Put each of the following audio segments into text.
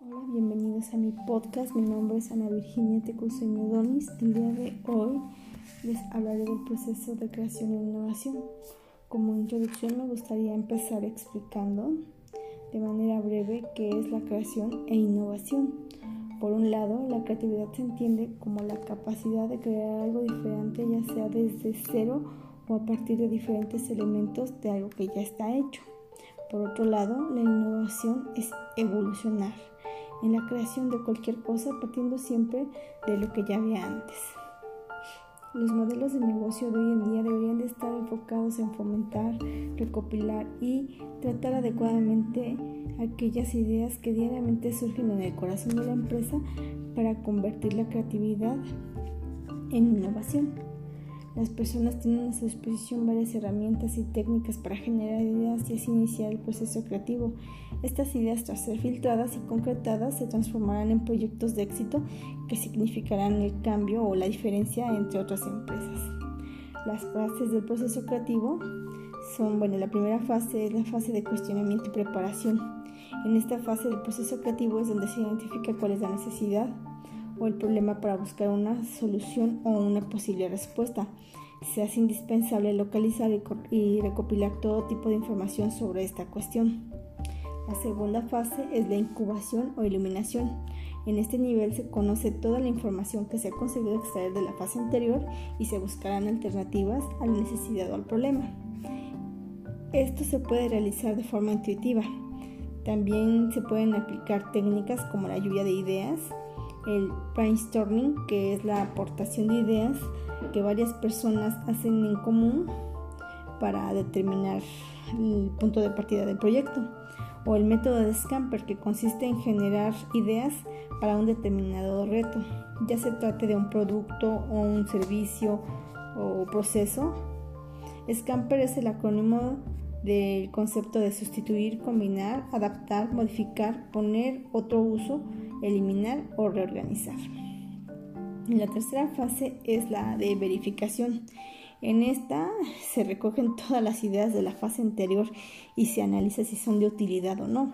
Hola, bienvenidos a mi podcast. Mi nombre es Ana Virginia Tecuseño Donis. El día de hoy les hablaré del proceso de creación e innovación. Como introducción me gustaría empezar explicando de manera breve qué es la creación e innovación. Por un lado, la creatividad se entiende como la capacidad de crear algo diferente, ya sea desde cero o a partir de diferentes elementos de algo que ya está hecho. Por otro lado, la innovación es evolucionar en la creación de cualquier cosa partiendo siempre de lo que ya había antes. Los modelos de negocio de hoy en día deberían de estar enfocados en fomentar, recopilar y tratar adecuadamente aquellas ideas que diariamente surgen en el corazón de la empresa para convertir la creatividad en innovación. Las personas tienen a su disposición varias herramientas y técnicas para generar ideas y así iniciar el proceso creativo. Estas ideas, tras ser filtradas y concretadas, se transformarán en proyectos de éxito que significarán el cambio o la diferencia entre otras empresas. Las fases del proceso creativo son, bueno, la primera fase es la fase de cuestionamiento y preparación. En esta fase del proceso creativo es donde se identifica cuál es la necesidad, o el problema para buscar una solución o una posible respuesta. Se hace indispensable localizar y recopilar todo tipo de información sobre esta cuestión. La segunda fase es la incubación o iluminación. En este nivel se conoce toda la información que se ha conseguido extraer de la fase anterior y se buscarán alternativas a la necesidad o al problema. Esto se puede realizar de forma intuitiva. También se pueden aplicar técnicas como la lluvia de ideas, el brainstorming, que es la aportación de ideas que varias personas hacen en común para determinar el punto de partida del proyecto, o el método de Scamper, que consiste en generar ideas para un determinado reto, ya se trate de un producto o un servicio o proceso. Scamper es el acrónimo del concepto de sustituir, combinar, adaptar, modificar, poner otro uso, eliminar o reorganizar. La tercera fase es la de verificación. En esta se recogen todas las ideas de la fase anterior y se analiza si son de utilidad o no.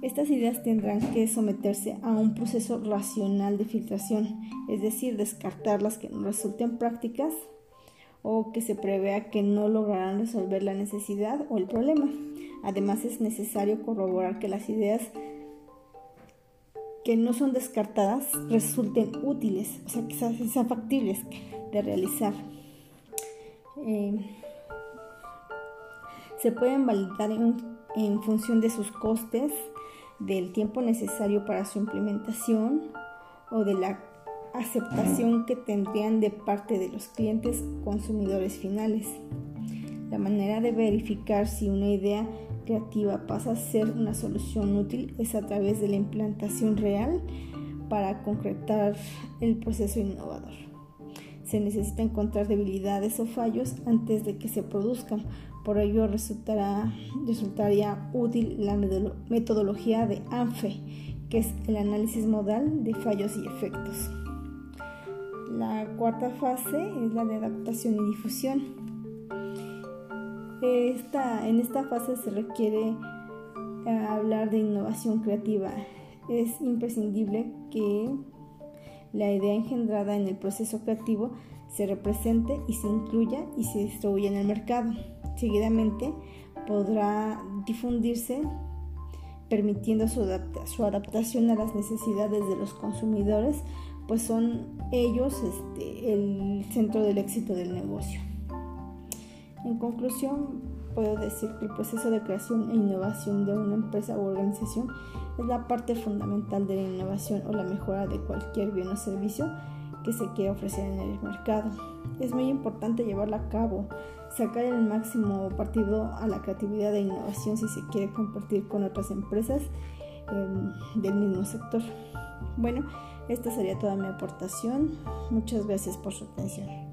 Estas ideas tendrán que someterse a un proceso racional de filtración, es decir, descartar las que no resulten prácticas o que se prevea que no lograrán resolver la necesidad o el problema. Además es necesario corroborar que las ideas que no son descartadas resulten útiles, o sea, que sean factibles de realizar. Eh, se pueden validar en función de sus costes, del tiempo necesario para su implementación o de la aceptación que tendrían de parte de los clientes consumidores finales. La manera de verificar si una idea creativa pasa a ser una solución útil es a través de la implantación real para concretar el proceso innovador. Se necesita encontrar debilidades o fallos antes de que se produzcan. Por ello resultará, resultaría útil la metodología de ANFE, que es el análisis modal de fallos y efectos. La cuarta fase es la de adaptación y difusión. En esta fase se requiere eh, hablar de innovación creativa. Es imprescindible que la idea engendrada en el proceso creativo se represente y se incluya y se distribuya en el mercado. Seguidamente podrá difundirse permitiendo su, su adaptación a las necesidades de los consumidores pues son ellos este, el centro del éxito del negocio. En conclusión, puedo decir que el proceso de creación e innovación de una empresa u organización es la parte fundamental de la innovación o la mejora de cualquier bien o servicio que se quiera ofrecer en el mercado. Es muy importante llevarla a cabo, sacar el máximo partido a la creatividad e innovación si se quiere compartir con otras empresas em, del mismo sector. Bueno, esta sería toda mi aportación. Muchas gracias por su atención.